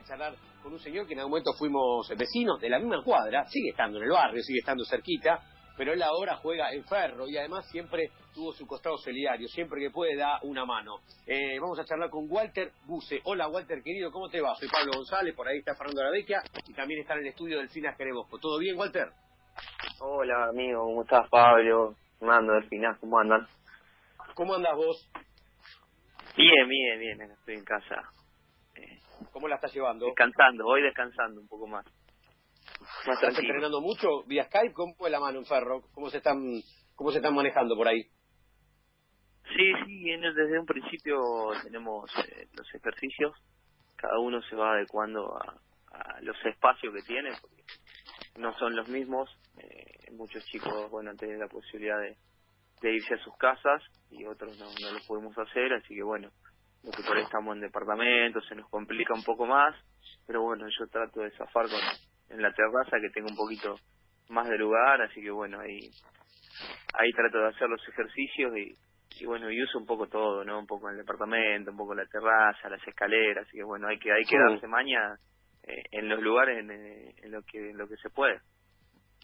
de charlar con un señor que en algún momento fuimos vecinos de la misma cuadra, sigue estando en el barrio, sigue estando cerquita, pero él ahora juega en ferro y además siempre tuvo su costado solidario, siempre que puede da una mano. Eh, vamos a charlar con Walter Buse. Hola Walter, querido, ¿cómo te va? Soy Pablo González, por ahí está Fernando Vecchia y también está en el estudio del Finas Querebosco. ¿Todo bien, Walter? Hola, amigo, ¿cómo estás, Pablo? Mando del Finas, ¿cómo andan? ¿Cómo andas vos? Bien, bien, bien, estoy en casa. ¿Cómo la estás llevando? Descansando, voy descansando un poco más. ¿Estás entrenando mucho vía Skype? ¿Cómo fue la mano en ferro? ¿Cómo se están, cómo se están manejando por ahí? Sí, sí, desde un principio tenemos eh, los ejercicios. Cada uno se va adecuando a, los espacios que tiene, porque no son los mismos. Eh, muchos chicos, bueno, tienen la posibilidad de, de irse a sus casas y otros no, no lo podemos hacer, así que bueno, lo que por ahí estamos en departamentos, se nos complica un poco más, pero bueno, yo trato de zafar con, en la terraza que tengo un poquito más de lugar, así que bueno, ahí ahí trato de hacer los ejercicios y, y bueno, y uso un poco todo, ¿no? Un poco en el departamento, un poco la terraza, las escaleras, así que bueno, hay que hay que darse maña eh, en los lugares en, eh, en, lo que en lo que se puede.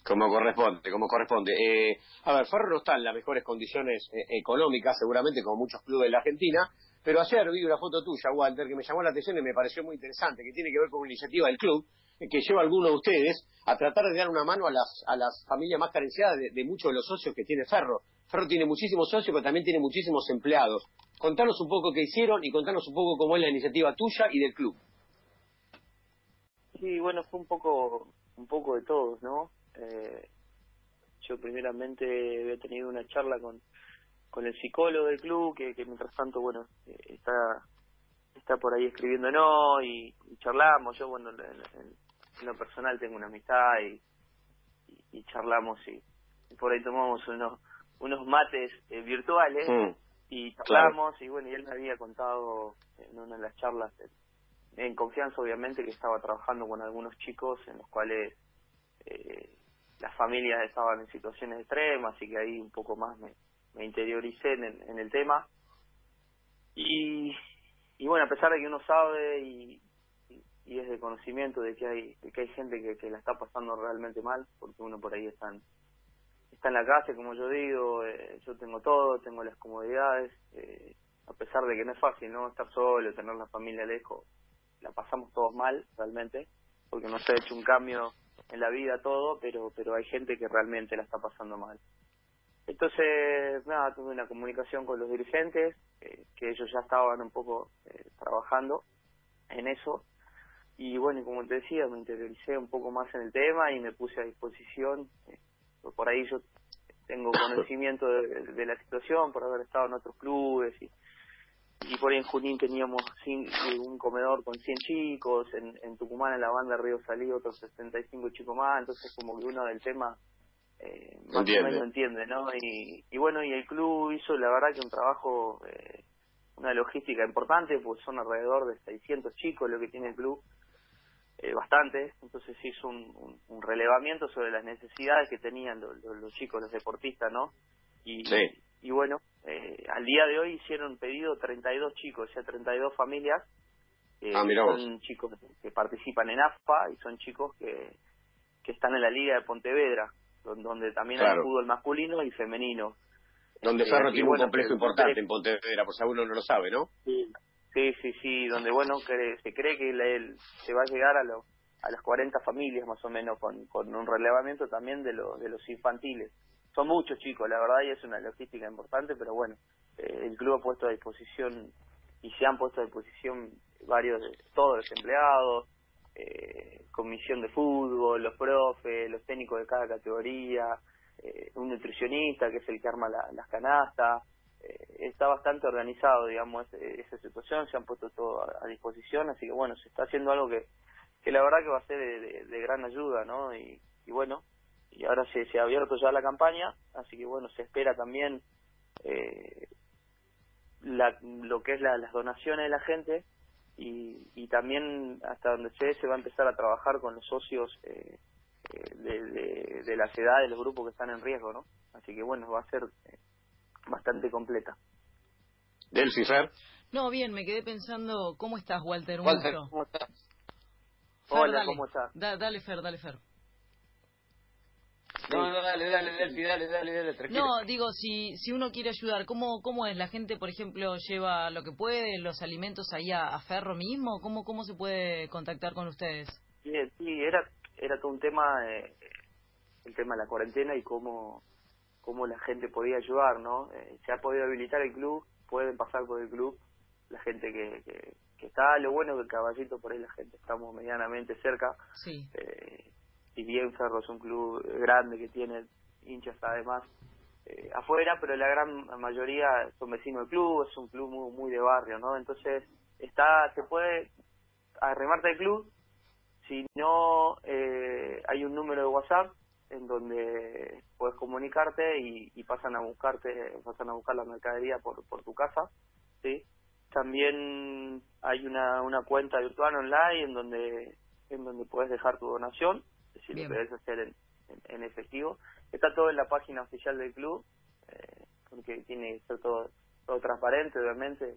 Como corresponde, como corresponde. Eh, a ver, Ferro no está en las mejores condiciones económicas, seguramente como muchos clubes de la Argentina, pero ayer vi una foto tuya, Walter, que me llamó la atención y me pareció muy interesante, que tiene que ver con una iniciativa del club, que lleva a alguno de ustedes a tratar de dar una mano a las, a las familias más carenciadas de, muchos de los socios que tiene Ferro. Ferro tiene muchísimos socios, pero también tiene muchísimos empleados. Contanos un poco qué hicieron y contanos un poco cómo es la iniciativa tuya y del club. Sí, bueno, fue un poco, un poco de todos, ¿no? Eh, yo primeramente había tenido una charla con, con el psicólogo del club, que, que mientras tanto, bueno, eh, está está por ahí escribiendo no y, charlamos. Yo, bueno, en, en, lo personal tengo una amistad y, y, charlamos y, por ahí tomamos unos unos mates eh, virtuales mm, y charlamos y bueno, y él me había contado en una de las charlas, en confianza obviamente, que estaba trabajando con algunos chicos en los cuales eh, las familias estaban en situaciones extremas y que ahí un poco más me, me interioricé en en el tema. Y, y bueno, a pesar de que uno sabe y, y, es de conocimiento de que hay que hay gente que, que la está pasando realmente mal, porque uno por ahí está en, está en la casa, como yo digo, eh, yo tengo todo, tengo las comodidades, eh, a pesar de que no es fácil, ¿no? Estar solo, tener la familia lejos, la pasamos todos mal, realmente, porque no se ha hecho un cambio en la vida todo, pero pero hay gente que realmente la está pasando mal. Entonces, nada, tuve una comunicación con los dirigentes, eh, que ellos ya estaban un poco eh, trabajando en eso. Y bueno, como te decía, me interioricé un poco más en el tema y me puse a disposición. Eh, por ahí yo tengo conocimiento de, la situación por haber estado en otros clubes y, y por ahí en Junín teníamos un comedor con 100 chicos, en, en Tucumán en la banda Río Salí otros 65 chicos más, entonces como que uno del tema eh, más o menos entiende, ¿no? Y, y bueno, y el club hizo la verdad que un trabajo, eh, una logística importante, pues son alrededor de 600 chicos lo que tiene el club, eh, bastante, entonces hizo un, un, relevamiento sobre las necesidades que tenían los, los, chicos, los deportistas, ¿no? Y, y bueno, eh, al día de hoy hicieron pedido 32 chicos, o sea, 32 familias, eh, ah, son chicos que participan en AFPA y son chicos que, que están en la Liga de Pontevedra, donde también hay fútbol masculino y femenino. Donde eh, Ferro tiene un complejo importante en Pontevedra, por si uno no lo sabe, ¿no? Sí, sí, sí, sí donde bueno, se cree que se va a llegar a, lo, a las 40 familias más o menos con, con un relevamiento también de, lo, de los infantiles. Son muchos chicos, la verdad, y es una logística importante, pero bueno, eh, el club ha puesto a disposición y se han puesto a disposición varios todos los empleados, eh, comisión de fútbol, los profes, los técnicos de cada categoría, eh, un nutricionista que es el que arma las canastas. Eh, está bastante organizado, digamos, esa situación, se han puesto todo a, disposición, así que bueno, se está haciendo algo que, que la verdad que va a ser de, gran ayuda, ¿no? Y, y bueno, y ahora se, se ha abierto ya la campaña, así que bueno, se espera también eh, la, lo que es la, las donaciones de la gente y, y también hasta donde sé se va a empezar a trabajar con los socios eh, eh de, de, la ciudad de los grupos que están en riesgo, ¿no? Así que bueno, va a ser eh, bastante completa. ¿Del CIFER? No, bien, me quedé pensando, ¿cómo estás, Walter? Walter, ¿cómo estás? Hola, ¿cómo estás? dale, Fer, dale, Fer. No, no, dale, dale, dale, dale, dale, dale, tranquilo. No, digo, si, si uno quiere ayudar, ¿cómo, ¿cómo es? ¿La gente, por ejemplo, lleva lo que puede, los alimentos ahí a, Ferro mismo? ¿Cómo, ¿Cómo se puede contactar con ustedes? Sí, sí era, era todo un tema, eh, el tema de la cuarentena y cómo, cómo la gente podía ayudar, ¿no? Eh, se ha podido habilitar el club, pueden pasar por el club la gente que, que, está, lo bueno del caballito por ahí la gente estamos medianamente cerca. Sí. Eh, si bien Ferro es un club grande que tiene hinchas además eh, afuera, pero la gran mayoría son vecinos del club, es un club muy, muy de barrio, ¿no? Entonces, está se puede arremarte el club, si no, eh, hay un número de WhatsApp en donde puedes comunicarte y, y, pasan a buscarte, pasan a buscar la mercadería por, por tu casa, ¿sí? También hay una, una cuenta virtual online en donde en donde puedes dejar tu donación si lo querés hacer en, en, efectivo. Está todo en la página oficial del club, eh, porque tiene que ser todo, todo transparente, obviamente.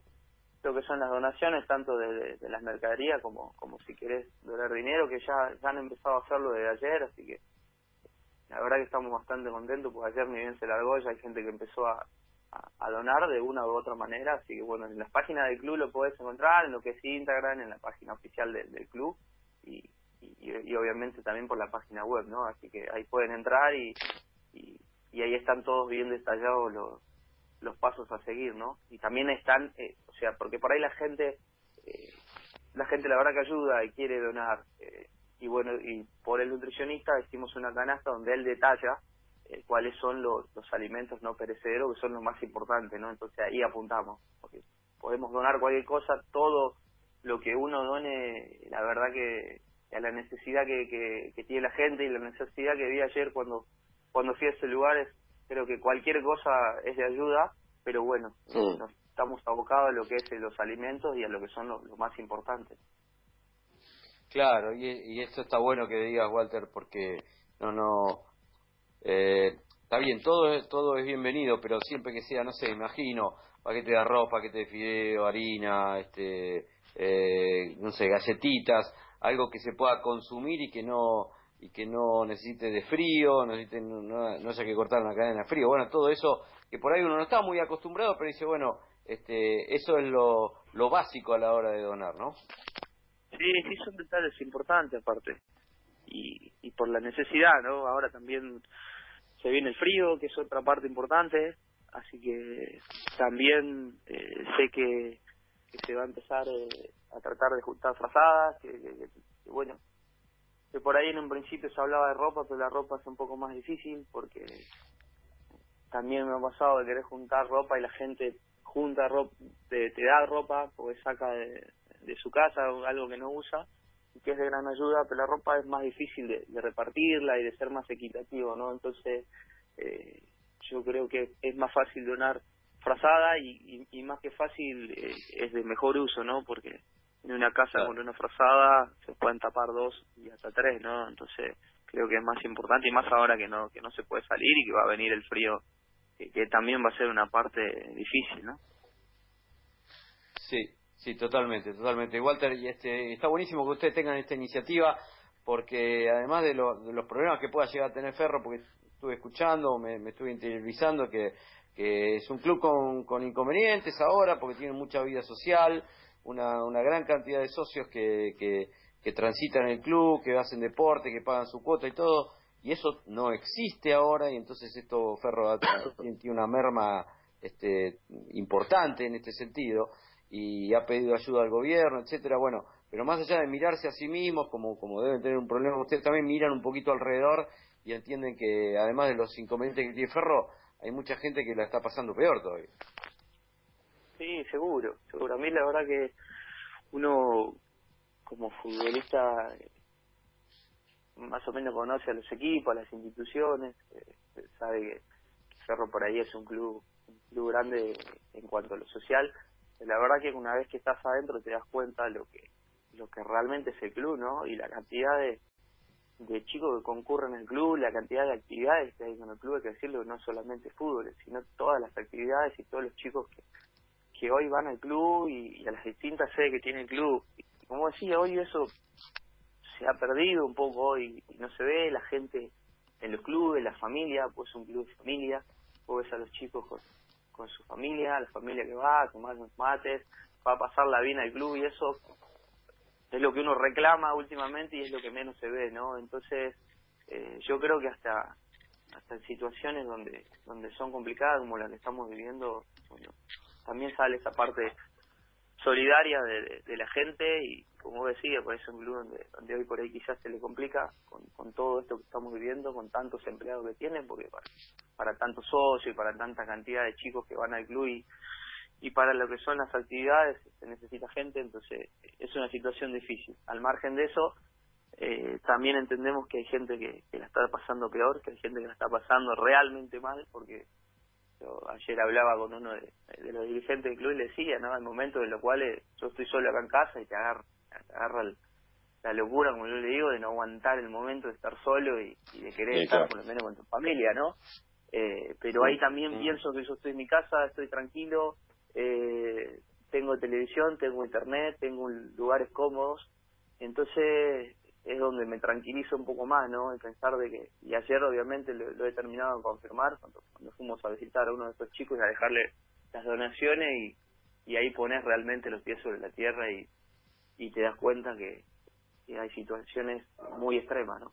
Lo que son las donaciones, tanto de, de, las mercaderías como, como si querés donar dinero, que ya, ya han empezado a hacerlo desde ayer, así que la verdad que estamos bastante contentos, porque ayer ni bien se largó, ya hay gente que empezó a, a, donar de una u otra manera, así que bueno, en las páginas del club lo podés encontrar, en lo que es Instagram, en la página oficial del club, y, y, obviamente también por la página web, ¿no? Así que ahí pueden entrar y, y, ahí están todos bien detallados los, los pasos a seguir, ¿no? Y también están, eh, o sea, porque por ahí la gente, eh, la gente la verdad que ayuda y quiere donar, eh, y bueno, y por el nutricionista hicimos una canasta donde él detalla cuáles son los, los alimentos no perecederos que son los más importantes, ¿no? Entonces ahí apuntamos, porque podemos donar cualquier cosa, todo lo que uno done, la verdad que a la necesidad que, que, tiene la gente y la necesidad que vi ayer cuando cuando fui a ese lugar es, creo que cualquier cosa es de ayuda pero bueno estamos abocados a lo que es los alimentos y a lo que son los, más importantes claro y, y esto está bueno que digas Walter porque no no eh, está bien todo es todo es bienvenido pero siempre que sea no sé imagino paquete de arroz paquete de fideo harina este eh, no sé galletitas algo que se pueda consumir y que no y que no necesite de frío, no, necesite, no, haya que cortar una cadena de frío. Bueno, todo eso que por ahí uno no está muy acostumbrado, pero dice, bueno, este, eso es lo, lo básico a la hora de donar, ¿no? Sí, sí, son detalles importantes aparte. Y, y por la necesidad, ¿no? Ahora también se viene el frío, que es otra parte importante, así que también eh, sé que, que se va a empezar eh, a tratar de juntar frazadas, que, bueno, que por ahí en un principio se hablaba de ropa, pero la ropa es un poco más difícil porque también me ha pasado de querer juntar ropa y la gente junta ropa, te, da ropa porque saca de, su casa algo que no usa y que es de gran ayuda, pero la ropa es más difícil de, repartirla y de ser más equitativo, ¿no? Entonces, eh, yo creo que es más fácil donar frazada y, y, más que fácil eh, es de mejor uso, ¿no? Porque en una casa con una frazada se pueden tapar dos y hasta tres, ¿no? Entonces creo que es más importante y más ahora que no que no se puede salir y que va a venir el frío, que, también va a ser una parte difícil, ¿no? Sí, sí, totalmente, totalmente. Walter, y este, está buenísimo que ustedes tengan esta iniciativa porque además de, de los problemas que pueda llegar a tener Ferro, porque estuve escuchando, me, me estuve interiorizando que, que es un club con, con inconvenientes ahora porque tiene mucha vida social, una, una gran cantidad de socios que, que, transitan el club, que hacen deporte, que pagan su cuota y todo, y eso no existe ahora, y entonces esto Ferro tiene una merma este, importante en este sentido, y ha pedido ayuda al gobierno, etcétera, bueno, pero más allá de mirarse a sí mismos, como, como deben tener un problema, ustedes también miran un poquito alrededor y entienden que además de los inconvenientes que tiene Ferro, hay mucha gente que la está pasando peor todavía. Sí, seguro, seguro. A mí la verdad que uno como futbolista más o menos conoce a los equipos, a las instituciones, eh, sabe que Cerro por ahí es un club, un club grande en cuanto a lo social. La verdad que una vez que estás adentro te das cuenta lo que lo que realmente es el club, ¿no? Y la cantidad de, de chicos que concurren al club, la cantidad de actividades que hay con el club, hay que decirlo, no solamente fútbol, sino todas las actividades y todos los chicos que, que hoy van al club y, a las distintas sedes que tiene el club. como decía, hoy eso se ha perdido un poco y, y no se ve la gente en los clubes, la familia, pues un club de familia, vos ves a los chicos con, su familia, la familia que va a tomar unos mates, va a pasarla bien al club y eso es lo que uno reclama últimamente y es lo que menos se ve, ¿no? Entonces, eh, yo creo que hasta hasta en situaciones donde donde son complicadas como la que estamos viviendo, bueno, también sale esa parte solidaria de, la gente y como decía, por eso un club donde, donde hoy por ahí quizás se le complica con, con todo esto que estamos viviendo, con tantos empleados que tienen, porque para, para tantos socios y para tanta cantidad de chicos que van al club y, y para lo que son las actividades se necesita gente, entonces es una situación difícil. Al margen de eso, eh, también entendemos que hay gente que, que la está pasando peor, que hay gente que la está pasando realmente mal, porque yo ayer hablaba con uno de, de los dirigentes del club y le decía, ¿no? Hay momentos en los cuales yo estoy solo acá en casa y te agarra, te agarra el, la locura, como yo le digo, de no aguantar el momento de estar solo y, y de querer Sí, estar claro. por lo menos con tu familia, ¿no? Eh, pero ahí también Mm. pienso que yo estoy en mi casa, estoy tranquilo, eh, tengo televisión, tengo internet, tengo lugares cómodos, entonces es donde me tranquilizo un poco más, ¿no? El pensar de que, y ayer obviamente lo, he terminado de confirmar cuando, fuimos a visitar a uno de estos chicos y a dejarle las donaciones y, y ahí pones realmente los pies sobre la tierra y, y te das cuenta que, hay situaciones muy extremas, ¿no?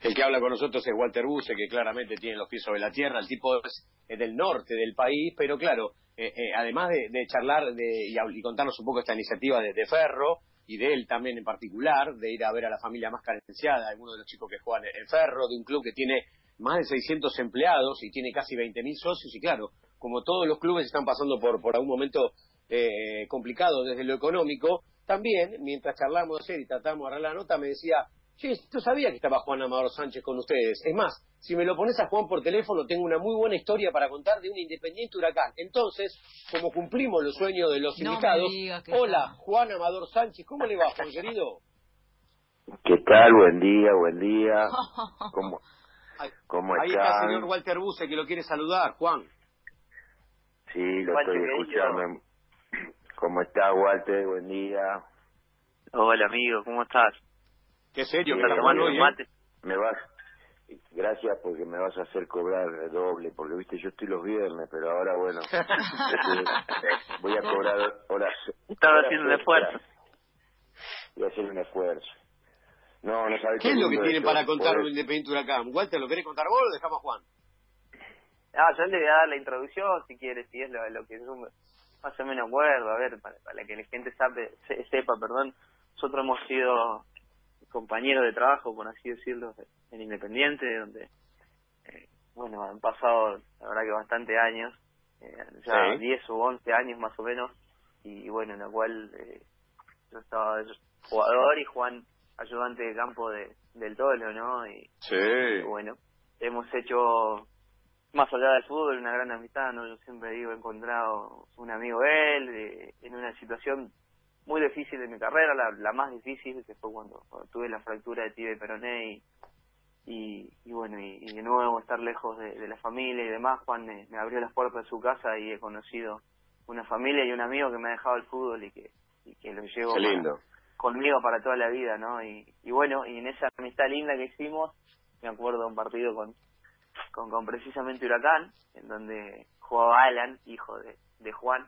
El que habla con nosotros es Walter Buse, que claramente tiene los pies sobre la tierra. El tipo es, es del norte del país, pero claro, eh, eh, además de, de charlar de, y contarnos un poco esta iniciativa de, de Ferro y de él también en particular, de ir a ver a la familia más carenciada, algunos de los chicos que juegan en Ferro, de un club que tiene más de 600 empleados y tiene casi 20.000 socios, y claro, como todos los clubes están pasando por, por algún momento eh, complicado desde lo económico, también, mientras charlamos ayer y tratamos de arreglar la nota, me decía, Che, yo sabía que estaba Juan Amador Sánchez con ustedes. Es más, si me lo pones a Juan por teléfono, tengo una muy buena historia para contar de un independiente huracán. Entonces, como cumplimos los sueños de los No invitados, hola. Juan Amador Sánchez, ¿cómo le va, Juan querido? ¿Qué tal? Buen día, buen día. ¿Cómo, cómo ahí está el señor Walter Buse que lo quiere saludar, Juan. Sí, lo estoy escuchando. ¿Cómo está, Walter? Buen día. Hola amigo, ¿cómo estás? Qué serio que Bien, está ¿Estás Juan tomando hoy, un ¿eh? mate? Me vas... Gracias porque me vas a hacer cobrar doble, porque viste, yo estoy los viernes, pero ahora bueno, este, voy a cobrar horas. Estaba horas haciendo un esfuerzo. Voy a hacer un esfuerzo. No, no sabes ¿Qué es lo que tienen para contar un independiente huracán? Walter, ¿lo querés contar vos o lo dejamos a Juan? Ah, yo le voy a dar la introducción si quieres, si es lo, lo que yo me- más o menos acuerdo, a ver, para, para que la gente sabe, se- sepa, perdón. Nosotros hemos sido compañeros de trabajo, por así decirlo, en Independiente, donde, eh, bueno, han pasado, la verdad que bastante años, eh, ya Sí. 10 o 11 años más o menos, y bueno, en la cual eh, yo estaba jugador y Juan ayudante de campo de, del Tolo, ¿no? Y, Sí. y bueno, hemos hecho más allá del fútbol una gran amistad, ¿no? Yo siempre digo, he encontrado un amigo de él eh, en una situación muy difícil de mi carrera, la, la más difícil, que fue cuando, cuando tuve la fractura de tibia y peroné y, y, y bueno, y, y de nuevo estar lejos de, de la familia y demás, Juan me, me abrió las puertas de su casa y he conocido una familia y un amigo que me ha dejado el fútbol y que, y que lo llevo para- conmigo para toda la vida, ¿no? Y, y bueno, y en esa amistad linda que hicimos, me acuerdo de un partido con, con, con precisamente Huracán, en donde jugaba Alan, hijo de, de Juan,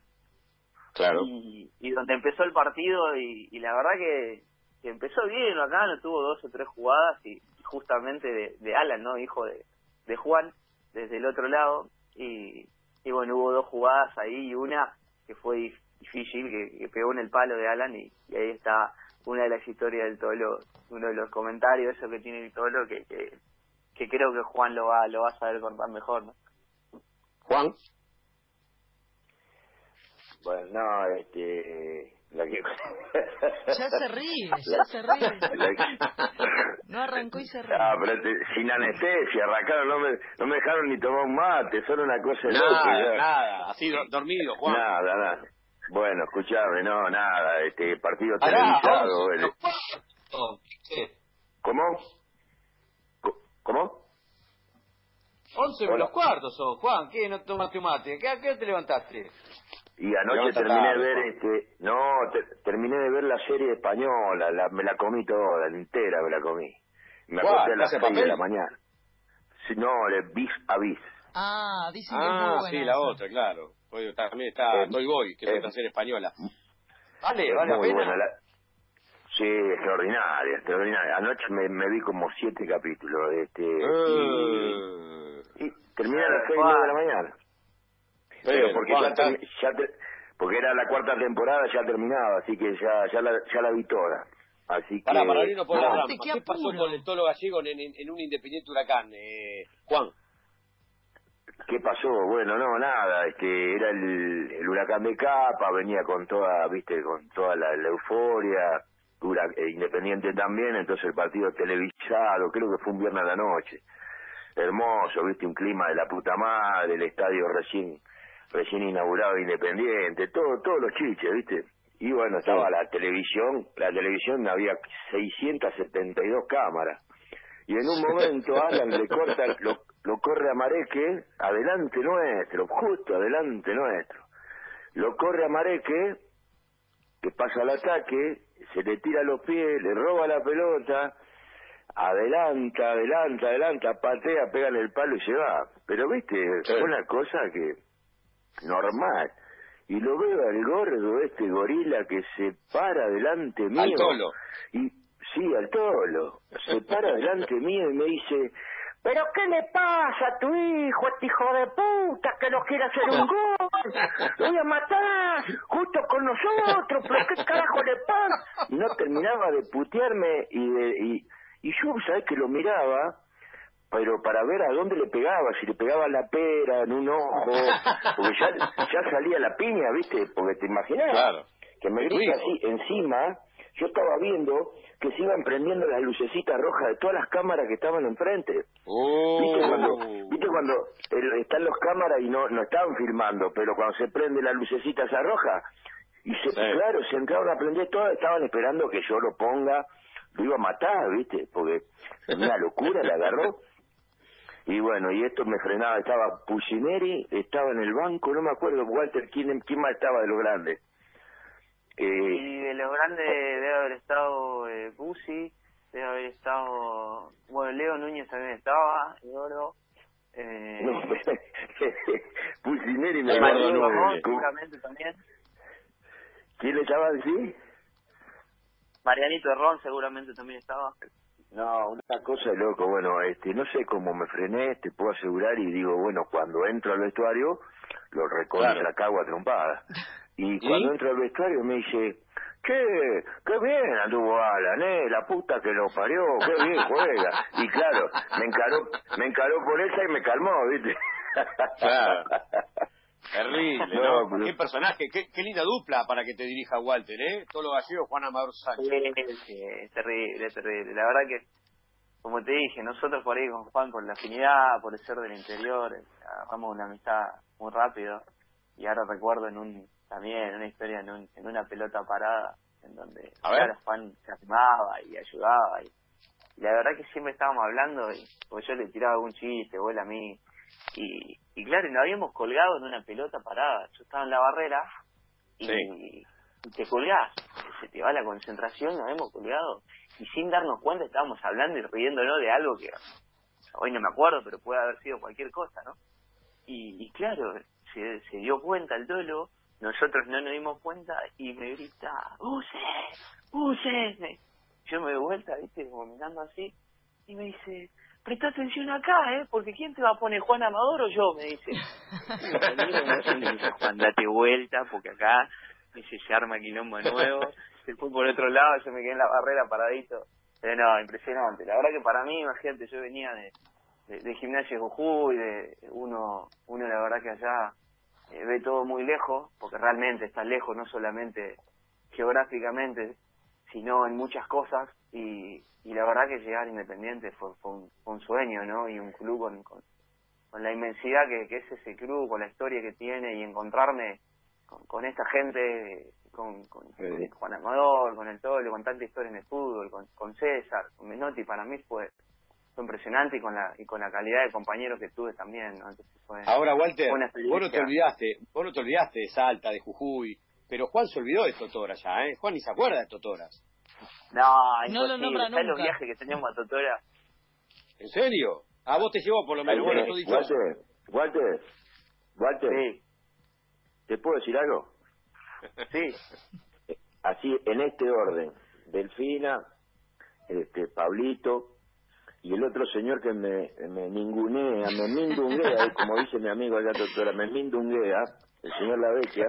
Claro. y, y donde empezó el partido y, y la verdad que, que empezó bien Huracán, tuvo dos o tres jugadas y justamente de, de Alan, ¿no? Hijo de, de Juan, desde el otro lado, y, y bueno, hubo dos jugadas ahí y una que fue dif- difícil, que, que pegó en el palo de Alan y, y ahí está una de las historias del Tolo, uno de los comentarios, eso que tiene el Tolo, que, que, que creo que Juan lo va, lo va a saber contar mejor, ¿no? Juan. Bueno, no, este... La que... Ya se ríe, ya se ríe. La- No arrancó y se ríe. Ah, pero te- sin anestesia, arrancaron, no me, no me dejaron ni tomar un mate, solo una cosa Nada, ya. nada. Así do- dormido, Juan. Nada, nada. Bueno, escuchame, no, nada, este partido televisado. el- cuartos. Sí. ¿Cómo? Co- ¿Cómo? 11 Hola. menos cuartos son, Juan. ¿Qué no tomaste un mate? ¿Qué, ¿A qué te levantaste? Y anoche terminé de ver, este, no, terminé de ver la serie española, la, me la comí toda, entera me la comí. Me acosté a las seis de la mañana. Si, no, le bis a bis. Ah, dice que ah, sí, la otra, claro. También está eh, Toy Boy, que es otra serie española. Vale, vale la pena. Sí, extraordinaria, extraordinaria. Anoche me, me vi como siete capítulos. Este, y, terminé a las seis de la mañana. Pero, porque ya, ya porque era la cuarta temporada, ya terminaba, así que ya ya la, ya la vi toda. Así que... Para, para irnos por la rama, ¿qué pasó con el Tolo Gallego en, en, un Independiente Huracán, eh, Juan? ¿Qué pasó? Bueno, no, nada, este, era el, el huracán de capa, venía con toda, viste, con toda la, euforia, eh, Independiente también, entonces el partido televisado, creo que fue un viernes a la noche. Hermoso, viste, un clima de la puta madre, el estadio recién recién inaugurado Independiente, todo, todos los chiches, ¿viste? Y bueno, estaba la televisión, la televisión había 672 cámaras. Y en un momento Alan le corta, lo, lo corre a Mareque, adelante nuestro, justo adelante nuestro. Lo corre a Mareque, que pasa al ataque, se le tira los pies, le roba la pelota, adelanta, adelanta, adelanta, patea, pega en el palo y se va. Pero viste, fue una cosa que normal. Y lo veo al gordo, este gorila que se para delante mío. Al tolo. Y, sí, al tolo. Se para delante mío y me dice, ¿Pero qué le pasa a tu hijo, este hijo de puta, que no quiere hacer un gol? Voy a matar, justo con nosotros, pero ¿qué carajo le pasa? Y no terminaba de putearme y, de, y, y yo, ¿sabes que lo miraba? pero para ver a dónde le pegaba, si le pegaba la pera en un ojo, porque ya, ya salía la piña, ¿viste? Porque te imaginas que me grita así encima, yo estaba viendo que se iban prendiendo las lucecitas rojas de todas las cámaras que estaban enfrente. ¿Viste cuando, ¿viste cuando están los cámaras y no, no estaban filmando, pero cuando se prende la lucecita esa roja, y se, claro, se entraron a prender todas, estaban esperando que yo lo ponga, lo iba a matar, ¿viste? Porque una locura la agarró. Y bueno, y esto me frenaba, estaba Pucineri, estaba en el banco, no me acuerdo, Walter, ¿quién, quién más estaba de los grandes? Eh, y de los grandes debe haber estado eh, debe haber estado, bueno, Leo Núñez también estaba, oro. Eh, no, Pucineri me acuerdo, no, seguramente también. ¿Quién estaba así? Marianito Ron seguramente también estaba. No, una cosa de loco, bueno, este, no sé cómo me frené, te puedo asegurar y digo, bueno, cuando entro al vestuario, lo recontra la cago a trompada. Y cuando entro al vestuario me dice, che, qué bien anduvo Alan, eh, la puta que lo parió, qué bien juega. Y claro, me encaró, me encaró por esa y me calmó, ¿viste? Claro. Terrible, ¿no? Qué personaje, qué, qué, linda dupla para que te dirija Walter, ¿eh? Todo lo gallegos, Juan Amador Sánchez. Sí, es terrible, es terrible. La verdad que, como te dije, nosotros por ahí con Juan, por la afinidad, por el ser del interior, agarramos una amistad muy rápido. Y ahora recuerdo en un también una historia en, un, en una pelota parada, en donde Juan se animaba y ayudaba. Y, la verdad que siempre estábamos hablando, y, porque yo le tiraba algún chiste, o él a mí y, y claro, nos habíamos colgado en una pelota parada. Yo estaba en la barrera y, te colgás, se te va la concentración, nos habíamos colgado. Y sin darnos cuenta estábamos hablando y riéndonos de algo que hoy no me acuerdo, pero puede haber sido cualquier cosa, ¿no? Y, y claro, se, se dio cuenta el dolo, nosotros no nos dimos cuenta y me grita, ¡Use! ¡Use! Yo me doy vuelta, ¿viste? Vomitando así, y me dice, presta atención acá, ¿eh? Porque ¿quién te va a poner, Juan Amador o yo? Me dice. me dice, Juan, date vuelta, porque acá, me dice, se arma quilombo nuevo. Se fue por otro lado, yo me quedé en la barrera paradito. Pero no, impresionante. La verdad que para mí, imagínate, yo venía de, de, gimnasia Jujuy, de uno, uno la verdad que allá eh, ve todo muy lejos, porque realmente está lejos, no solamente geográficamente, sino en muchas cosas y, y la verdad que llegar Independiente fue, fue, un, sueño, ¿no? Y un club con, con, la inmensidad que, que, es ese club, con la historia que tiene y encontrarme con, con esta gente, con, con, Juan Amador, con el Tolo, con tanta historia en el fútbol, con, con César, con Menotti, para mí fue fue impresionante y con la y con la calidad de compañeros que tuve también ¿no? Fue, Ahora, Walter, vos no te olvidaste, vos no te olvidaste de Salta, de Jujuy, pero Juan se olvidó de Totora ya, ¿eh? Juan ni se acuerda de Totoras. No No lo nombra ¿Sabés los nunca. viajes que teníamos a Totora ¿En serio? A vos te llevó por lo menos, bueno, tú dicho. Walter, Walter, Walter, sí ¿te puedo decir algo? sí Así, en este orden. Delfina, este, Pablito, y el otro señor que me, me ningunea, me mindunguea, eh, como dice mi amigo allá, doctora, me mindunguea, el señor La Vecchia,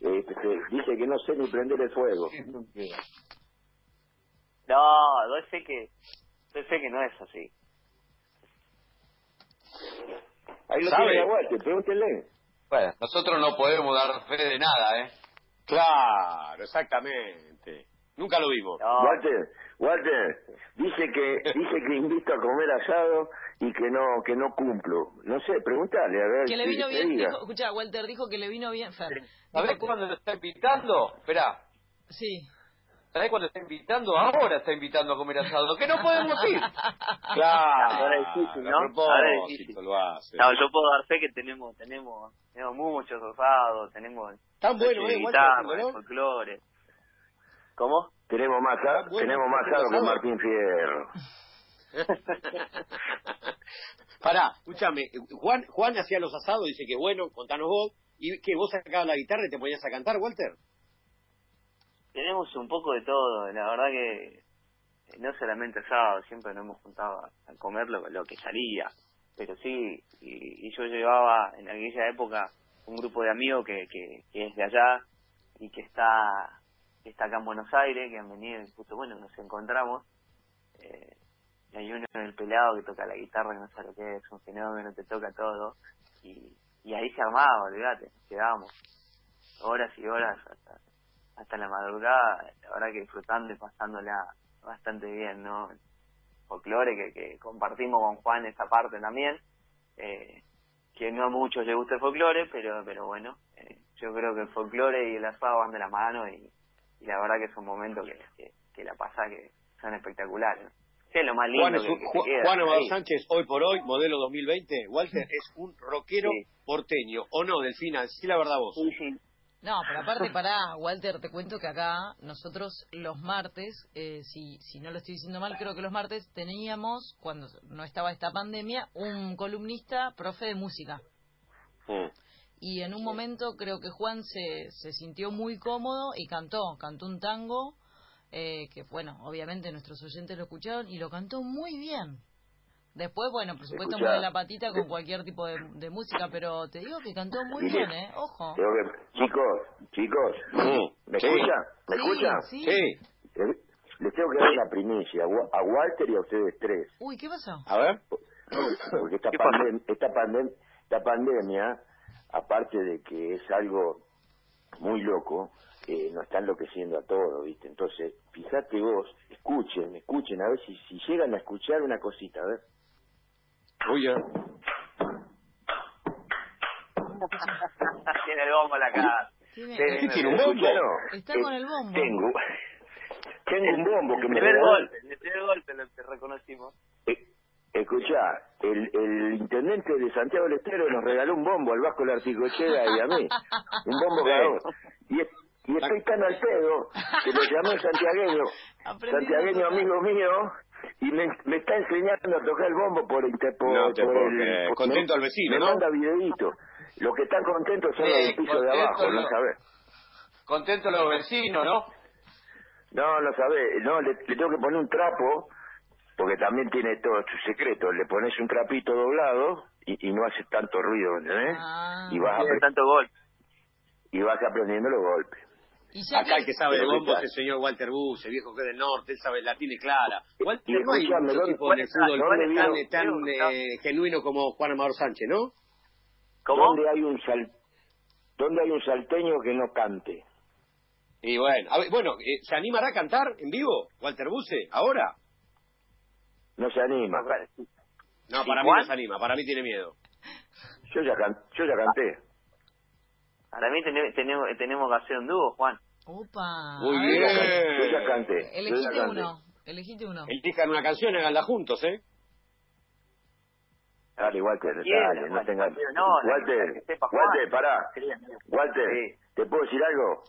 este, dice que no sé ni prender el fuego. No yo sé que yo sé que no es así Ahí lo ¿Sabe? tiene la Walter, pregúntenle. Bueno, nosotros no podemos dar fe de nada, ¿eh? Claro, exactamente. Nunca lo vimos. no Walter, Walter, dice que dice que invito a comer asado y que no que no cumplo. No sé, pregúntale a ver Que le vino te bien, dijo, escucha, Walter dijo que le vino bien, Fer. ¿Sabés Dijo que- cuándo lo está invitando? Esperá. Sí. ¿Sabés cuándo está invitando? Ahora está invitando a comer asado. ¿Qué no podemos ir? Claro, Ahora es difícil, ¿no? Ahora es difícil. lo hace. no yo puedo dar fe que tenemos tenemos tenemos muchos asados tenemos Tan bueno, ¿eh? Folclore ¿cómo? Tenemos más a- Bueno, tenemos más ¿haciendo asado que? Martín Fierro. Pará, escúchame, Juan, Juan hacía los asados, dice que bueno, contanos vos, y que vos sacabas la guitarra y te ponías a cantar, Walter. Tenemos un poco de todo la verdad que eh, no solamente asado siempre nos hemos juntado a comer lo, lo que salía pero sí y, yo llevaba en aquella época un grupo de amigos que, que, que es de allá y que está que está acá en Buenos Aires que han venido y justo bueno nos encontramos eh, y hay uno en el pelado que toca la guitarra que no sé lo que es un fenómeno te toca todo y, ahí se armaba olvídate quedábamos horas y horas hasta hasta la madrugada, la verdad que disfrutando y pasándola bastante bien, ¿no? Folclore que, que compartimos con Juan esa parte también, eh, que no a muchos les gusta el folclore, pero pero bueno, eh, yo creo que el folclore y el asado van de la mano y, y la verdad que son momentos que, que, que la pasa que son espectaculares. ¿no? Sí, es lo más lindo Juan, es que, un- que Ju- te queda. Juan. Sánchez, hoy por hoy, modelo 2020, Walter es un rockero Sí. porteño, ¿o no, Delfina? Sí, la verdad vos. Sí, sí. No, pero aparte, pará, Walter, te cuento que acá nosotros los martes, eh, si, si no lo estoy diciendo mal, creo que los martes teníamos, cuando no estaba esta pandemia, un columnista profe de música. Mm. Y en un momento creo que Juan se, se sintió muy cómodo y cantó, cantó un tango, eh, que bueno, obviamente nuestros oyentes lo escucharon y lo cantó muy bien. Después, bueno, por supuesto, Escuchá. mueve la patita con cualquier tipo de, de música, pero te digo que cantó muy bien, ¿eh? Ojo. Tengo que- chicos, chicos. ¿me Sí. escucha? ¿Me Sí, escucha? sí. Sí, Eh, Les tengo que dar la primicia a Wa- a Walter y a ustedes tres. Uy, ¿qué pasó? a ver. Porque esta, pandem- esta, pandem- esta pandemia, aparte de que es algo muy loco, eh, nos está enloqueciendo a todos, ¿viste? Entonces, fíjate vos, escuchen, escuchen, a ver si, si llegan a escuchar una cosita, a ver. Tiene el bombo en la cara. Tiene- Sí, ¿Qué tiene un bombo? Está Eh, con el bombo. Tengo, tengo un bombo que el me primer regaló- golpe, el primer golpe lo que reconocimos. Eh, Escuchá, el, el intendente de Santiago del Estero nos regaló un bombo al Vasco Larticochea y a mí. Un bombo cada uno. Y, es- y estoy tan al pedo que lo llamé santiagueño, santiagueño amigo mío, y me, me está enseñando a tocar el bombo por, inter- por, No te por puedo el... por- Contento me- al vecino, me ¿no? manda videíto. Los que están contentos son Sí, los del piso de abajo, ¿no no. sabés? Contentos los vecinos, ¿no? No, no sabés. No, le, le tengo que poner un trapo, porque también tiene todo su secreto. Le pones un trapito doblado y, y no hace tanto ruido, ¿entendés? Ah. y, vas apre- tanto gol. y vas aprendiendo los golpes. Acá el que sabe de Pero bombo ¿qué es el señor Walter Bus, el viejo que es del norte, él sabe, la tiene clara. Walter, no hay ¿dónde- tipo en el fútbol tan, vino- tan vino- eh, genuino como Juan Amador Sánchez, ¿no? ¿Cómo? ¿Dónde hay un sal, dónde hay un salteño que no cante? Y bueno, a ver, bueno, eh, ¿se animará a cantar en vivo Walter Buse ahora? No se anima. No, ¿Y para mí no se anima, para mí tiene miedo. Yo ya can, yo ya canté. Para mí tenemos, tenemos, tenemos que hacer un dúo, Juan. Opa. Muy bien. Yo ya canté. yo ya Elegiste canté. uno. Elegiste uno. Elijan una canción, háganla juntos, ¿eh? Dale, Walter, dale, no tengas... no, Walter. Walter, pará. Walter, Sí. ¿te puedo decir algo?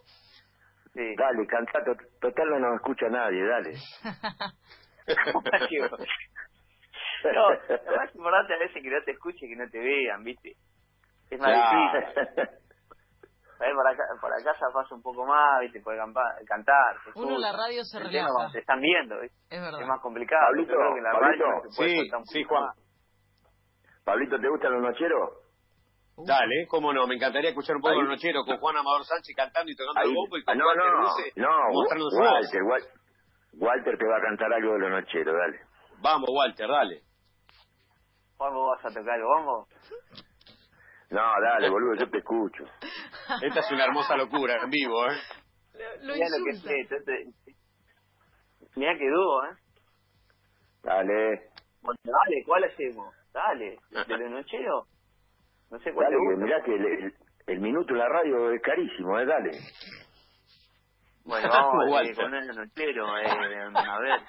sí. Dale, cantá, to- total no nos escucha nadie, dale. no, lo más importante a veces que no te escuchen, que no te vean, ¿viste? Es más Claro. difícil. A ver, por acá, por acá se pasa un poco más, ¿viste? Puede campa- cantar. se Uno en la radio se El tema relaja. cuando te están viendo, ¿viste? Es verdad. Es más complicado. Pablito, creo que en la Pablito. radio se puede Sí, sí, Juan. más. Pablito, ¿te gustan los nocheros? Dale, cómo no, me encantaría escuchar un poco Ahí. los nocheros con Juan Amador Sánchez cantando y tocando Ahí- el bombo y Ah, con no, Walter no, Luce no. Walter, Wal- Walter te va a cantar algo de los nocheros, dale. Vamos, Walter, dale. Juan, ¿vos vas a tocar el bombo? No, dale, boludo, yo te escucho. Esta es una hermosa locura en vivo, ¿eh? Lo Mirá lo que insulta. es esto. Mirá que dúo, ¿eh? Dale. Bueno, dale, ¿cuál hacemos? Dale, ¿de los nocheros? No sé cuál Dale, te que gusta. mirá que el, el- el minuto en la radio es carísimo, ¿eh? Dale. Bueno, vamos eh, con el nochero, eh, a ver,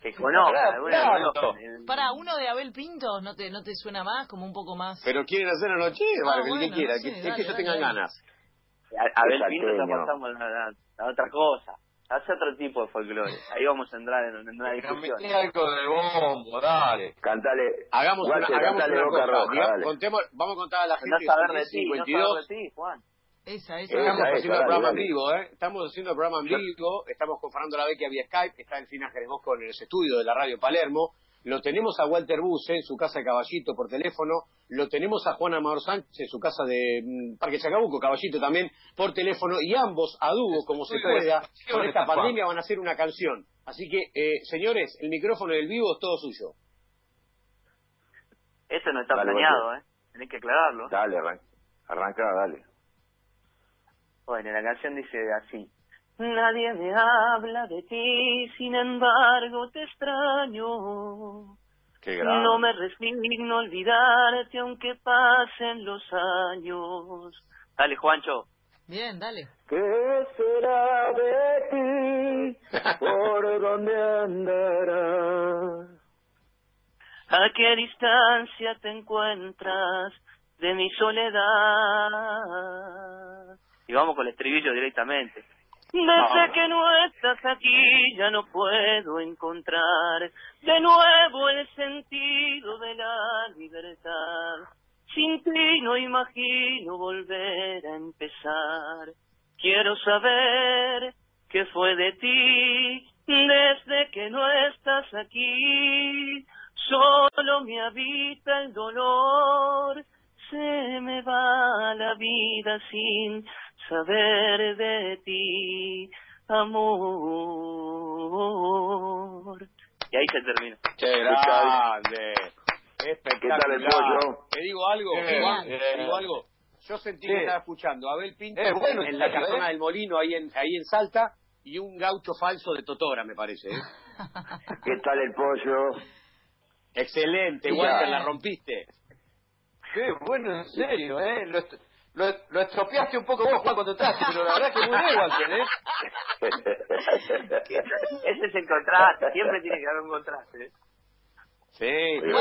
que conozca, claro. El- Para, uno de Abel Pinto, ¿no te, ¿no te suena más? Como un poco más... Pero quieren hacer los nocheros, Ah, el que bueno, quiera, no sé, que, es dale, que ellos tengan dale. ganas. A, a ver, Es Pinto ya pasamos a, a- a otra cosa. Hace otro tipo de folclore. Ahí vamos a entrar en, en una Pero discusión. metí algo del bombo, dale. Cantale. Hagamos una, hagamos cantale una Boca cosa. Roja, diga- dale. contemos- vamos a contar a la gente No que saber de ti, no 52. saber de ti, Juan. Esa, esa. Estamos esa, haciendo el dale, programa en vivo, ¿eh? Estamos haciendo el programa en vivo. Estamos con Fernando Lavecchia vía Skype. Está Delfina Jerez Mosco en el estudio de la radio Palermo. Lo tenemos a Walter Buse en su casa de Caballito por teléfono. Lo tenemos a Juan Amador Sánchez en su casa de mm, Parque Chacabuco, Caballito también, por teléfono. Y ambos, a dúo, como se pueda, con esta pandemia van a hacer una canción. Así que, eh, señores, el micrófono del vivo es todo suyo. Eso no está Dale, planeado, ¿eh? Tenés que aclararlo. Dale, arran- arranca, dale. Bueno, la canción dice así. Nadie me habla de ti, sin embargo te extraño. Qué. No me resigno a olvidarte aunque pasen los años. Dale, Juancho. Bien, dale. ¿Qué será de ti? ¿Por dónde andarás? ¿A qué distancia te encuentras de mi soledad? Y vamos con el estribillo directamente. Desde que no estás aquí ya no puedo encontrar de nuevo el sentido de la libertad. Sin ti no imagino volver a empezar. Quiero saber qué fue de ti desde que no estás aquí. Solo me habita el dolor. Se me va la vida sin saber de ti, amor. Y ahí se termina. ¡Qué grande! Espectacular. ¿Qué tal el pollo? ¿Te digo algo? Juan? ¿Te digo algo? Yo sentí que estaba escuchando a Abel Pinto Eh, bueno, en la casona ¿eh? del Molino, ahí en, ahí en Salta, y un gaucho falso de Totora, me parece. ¿eh? ¿Qué tal el pollo? Excelente. Walter, la rompiste. Qué bueno, en serio, ¿eh? Lo, est- lo, lo estropeaste un poco vos, Juan, cuando entraste, pero la verdad que muy bien, Walter, ¿eh? Ese es el contraste, siempre tiene que haber un contraste. ¿eh? Sí, bueno.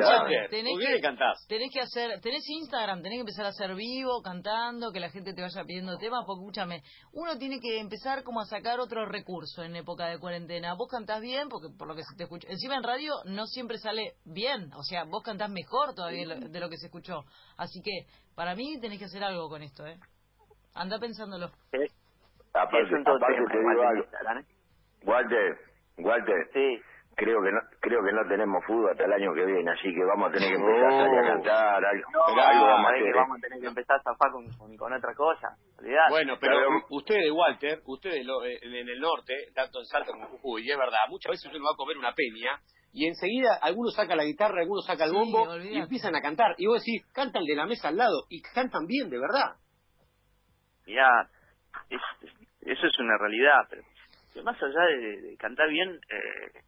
Walter. Tenés Muy bien que- que cantás. Tenés que hacer, tenés Instagram, tenés que empezar a hacer vivo, cantando, que la gente te vaya pidiendo temas, porque escúchame, uno tiene que empezar como a sacar otro recurso en época de cuarentena. Vos cantás bien, porque por lo que se te escucha, encima en radio no siempre sale bien, o sea, vos cantás mejor todavía lo- de lo que se escuchó. Así que, para mí tenés que hacer algo con esto, ¿eh? Anda pensándolo. ¿eh? Aparte, aparte te digo algo. Walter, Walter, Sí. creo que no creo que no tenemos fútbol hasta el año que viene, así que vamos a tener que empezar a salir a cantar, algo, No, algo vamos a sabés hacer. que ¿eh? vamos a tener que empezar a zafar con, con, con otra cosa. Olvidate. Bueno, pero Pero- ustedes, Walter, ustedes lo- eh, en el norte, tanto en Salta como en Jujuy, y es verdad, muchas veces uno va a comer una peña y enseguida algunos saca la guitarra, algunos saca el bombo y empiezan a cantar. Y vos decís, cantan de la mesa al lado y cantan bien, de verdad. Mirá, es, es- eso es una realidad, pero, más allá de, de cantar bien, eh,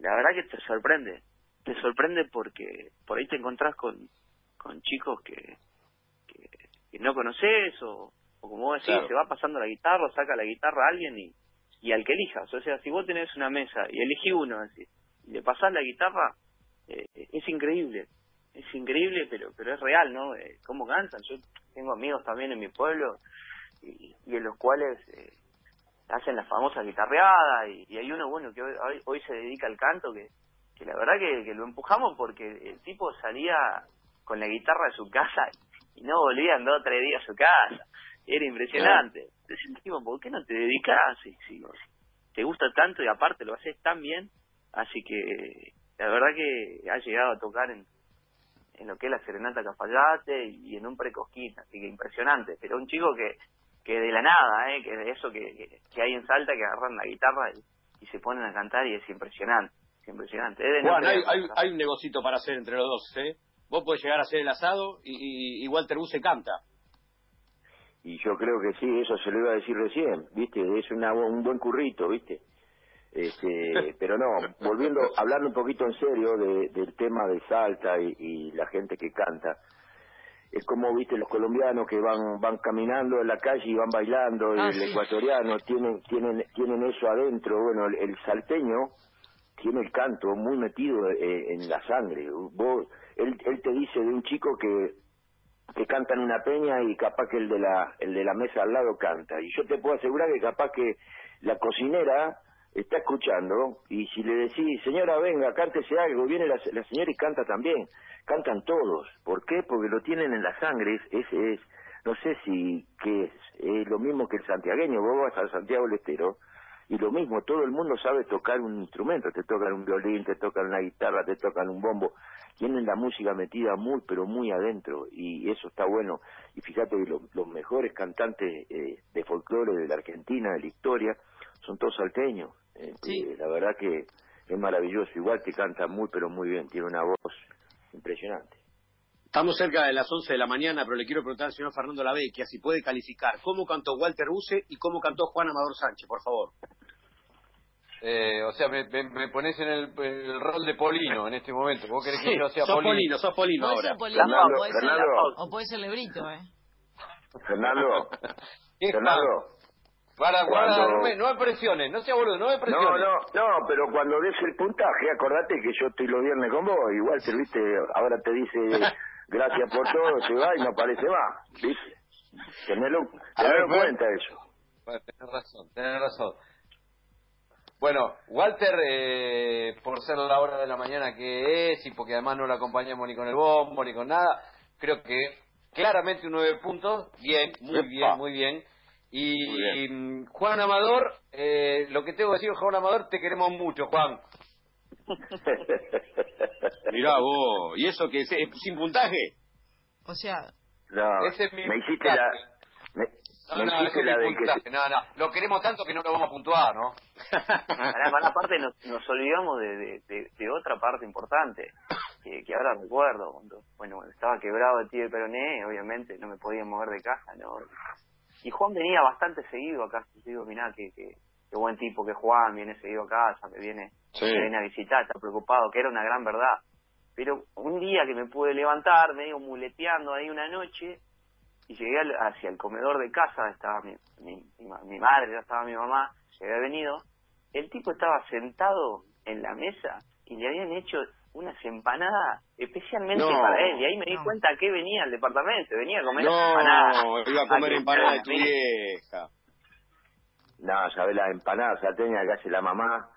la verdad que te sorprende. Te sorprende porque por ahí te encontrás con, con chicos que, que, que no conoces o, o como vos decís, Claro. se va pasando la guitarra, saca la guitarra a alguien y, y al que elijas. O sea, si vos tenés una mesa y elegí uno así, y le pasás la guitarra, eh, es increíble. es increíble, pero pero es real, ¿no? Eh, ¿Cómo cantan? Yo tengo amigos también en mi pueblo y, y en los cuales eh, hacen la famosa guitarreada y, y hay uno, bueno, que hoy, hoy, se dedica al canto que, que la verdad que, que lo empujamos porque el tipo salía con la guitarra de su casa y no volvían dos o tres días a su casa. Era impresionante. Entonces, tipo, ¿por qué no te dedicas? Si, si, si te gusta tanto y aparte lo haces tan bien, así que la verdad que ha llegado a tocar en, en lo que es la Serenata Cafayate y en un precosquín, así que impresionante. Pero un chico que que de la nada, ¿eh? que de eso que, que, que hay en Salta, que agarran la guitarra y, y se ponen a cantar y es impresionante, es impresionante. Es de no Juan, hay, hay, hay un negocito para hacer entre los dos, ¿eh? Vos podés llegar a hacer el asado y, y, y Walter Buse canta. Y yo creo que sí, eso se lo iba a decir recién, ¿viste? Es una, un buen currito, ¿viste? Este, pero no, volviendo, hablando un poquito en serio de, del tema de Salta y, y la gente que canta, es como, ¿viste? Los colombianos que van van caminando en la calle y van bailando, Ah, el sí. ecuatoriano tienen tienen tienen eso adentro, bueno, el, el salteño tiene el canto muy metido eh, en la sangre. Vos, él, él te dice de un chico que que canta en una peña y capaz que el de la el de la mesa al lado canta y yo te puedo asegurar que capaz que la cocinera está escuchando y si le decís señora venga cántese algo viene la, la señora y canta también cantan todos ¿por qué? porque lo tienen en la sangre es ese es no sé si qué es es lo mismo que el santiagueño vos vas al Santiago del Estero y lo mismo, todo el mundo sabe tocar un instrumento, te tocan un violín, te tocan una guitarra, te tocan un bombo, tienen la música metida muy, pero muy adentro, y eso está bueno. Y fíjate que lo- los mejores cantantes eh, de folclore de la Argentina, de la historia, son todos salteños. Sí. eh, la verdad que es maravilloso, igual que canta muy, pero muy bien, tiene una voz impresionante. Estamos cerca de las 11 de la mañana, pero le quiero preguntar al señor Fernando Lavecchia si puede calificar cómo cantó Walter Buse y cómo cantó Juan Amador Sánchez, por favor. Eh, o sea, me, me, me pones en el, el rol de Polino en este momento. ¿Vos querés que yo sea sos Polino? Polino, sos Polino Puede ahora. ser Polino, Fernando, puede ser, o puede ser Lebrito, ¿eh? Fernando, ¿Qué Fernando. Para, guarda, Cuando- no me, no me presiones, no sea boludo, no me No, presiones. no, no, pero cuando des el puntaje, acordate que yo estoy los viernes con vos, igual te viste, ahora te dice gracias por todo, se va y no aparece más, ¿viste? Tenelo, A ver, tenelo en cuenta eso. Bueno, tenés razón, tenés razón. Bueno, Walter, eh, por ser la hora de la mañana que es y porque además no lo acompañamos ni con el bombo ni con nada, creo que claramente un nueve puntos, bien, muy Epa. bien, muy bien. Y, Juan Amador, eh, lo que tengo que decir, Juan Amador, te queremos mucho, Juan. Mirá vos, ¿y eso que es sin puntaje? O sea, no, Ese es mi me hiciste puntaje. la, me, No, me no, hiciste la que no, no, lo queremos tanto que no lo vamos a puntuar, ¿no? Pará, aparte nos, nos olvidamos de, de, de, de otra parte importante, que, que ahora recuerdo, cuando, bueno, estaba quebrado el tío de Peroné, obviamente no me podía mover de casa, ¿no? Y Juan venía bastante seguido acá, digo, mirá, que, qué buen tipo que Juan, viene seguido a casa, me viene, Sí. me viene a visitar, está preocupado, que era una gran verdad. Pero un día que me pude levantar, medio muleteando ahí una noche, y llegué al- hacia el comedor de casa, estaba mi, mi, mi madre, ya estaba mi mamá, se había venido, el tipo estaba sentado en la mesa y le habían hecho unas empanadas especialmente No. para él, y ahí me di No. cuenta que venía al departamento, venía a comer empanadas. No, iba a comer Ah, empanada de tu vieja. No, sabés la empanada salteña que hace la mamá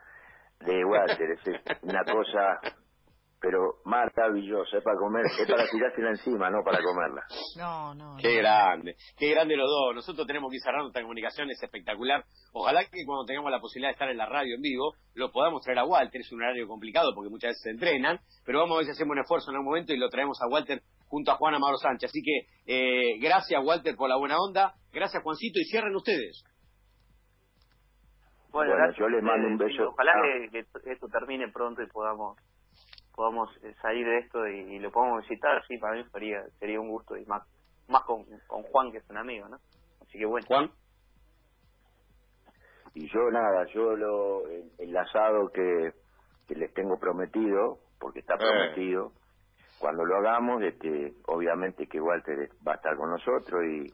de Walter, es una cosa, pero maravillosa, es para comer, es para tirársela encima, no para comerla. no, no. Qué no. grande, qué grande los dos. Nosotros tenemos que ir cerrando esta comunicación, es espectacular. Ojalá que cuando tengamos la posibilidad de estar en la radio en vivo, lo podamos traer a Walter. Es un horario complicado porque muchas veces se entrenan, pero vamos a ver si hacemos un esfuerzo en algún momento y lo traemos a Walter junto a Juan Amaro Sánchez. Así que eh, gracias Walter por la buena onda, gracias Juancito y cierren ustedes. Bueno, Bueno, gracias yo les mando un beso. Ojalá Ah. que, esto termine pronto y podamos podamos eh, salir de esto y, y lo podamos visitar. Sí, para mí sería sería un gusto y más más con, con Juan que es un amigo, ¿no? Así que bueno. Juan. Y yo nada, yo lo, el, el asado que, que les tengo prometido, porque está Eh. prometido, cuando lo hagamos, este, obviamente que Walter va a estar con nosotros y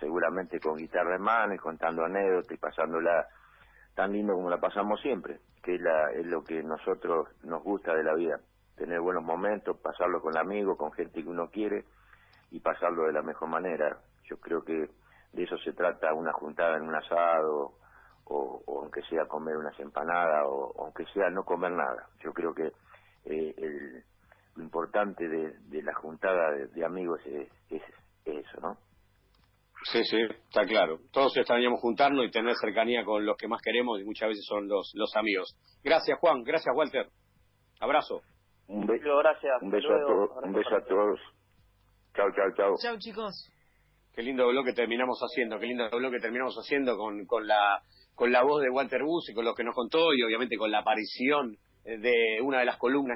seguramente con guitarra en mano y contando anécdotas y pasándola tan lindo como la pasamos siempre, que es, la, es lo que nosotros nos gusta de la vida, tener buenos momentos, pasarlo con amigos, con gente que uno quiere y pasarlo de la mejor manera. Yo creo que de eso se trata una juntada en un asado o, aunque sea comer unas empanadas o, aunque sea no comer nada. Yo creo que eh, el, lo importante de, la juntada de, amigos es, es, eso, ¿no? Sí, sí, está claro. Todos extrañamos juntarnos y tener cercanía con los que más queremos y muchas veces son los, los amigos. Gracias, Juan. Gracias, Walter. Abrazo. Un, beso, gracias. un beso a todos. Un beso a todos. Chao, chao, chao. Chao, chicos. Qué lindo bloque terminamos haciendo, qué lindo bloque terminamos haciendo con, con la con la voz de Walter Bus y con lo que nos contó y obviamente con la aparición de una de las columnas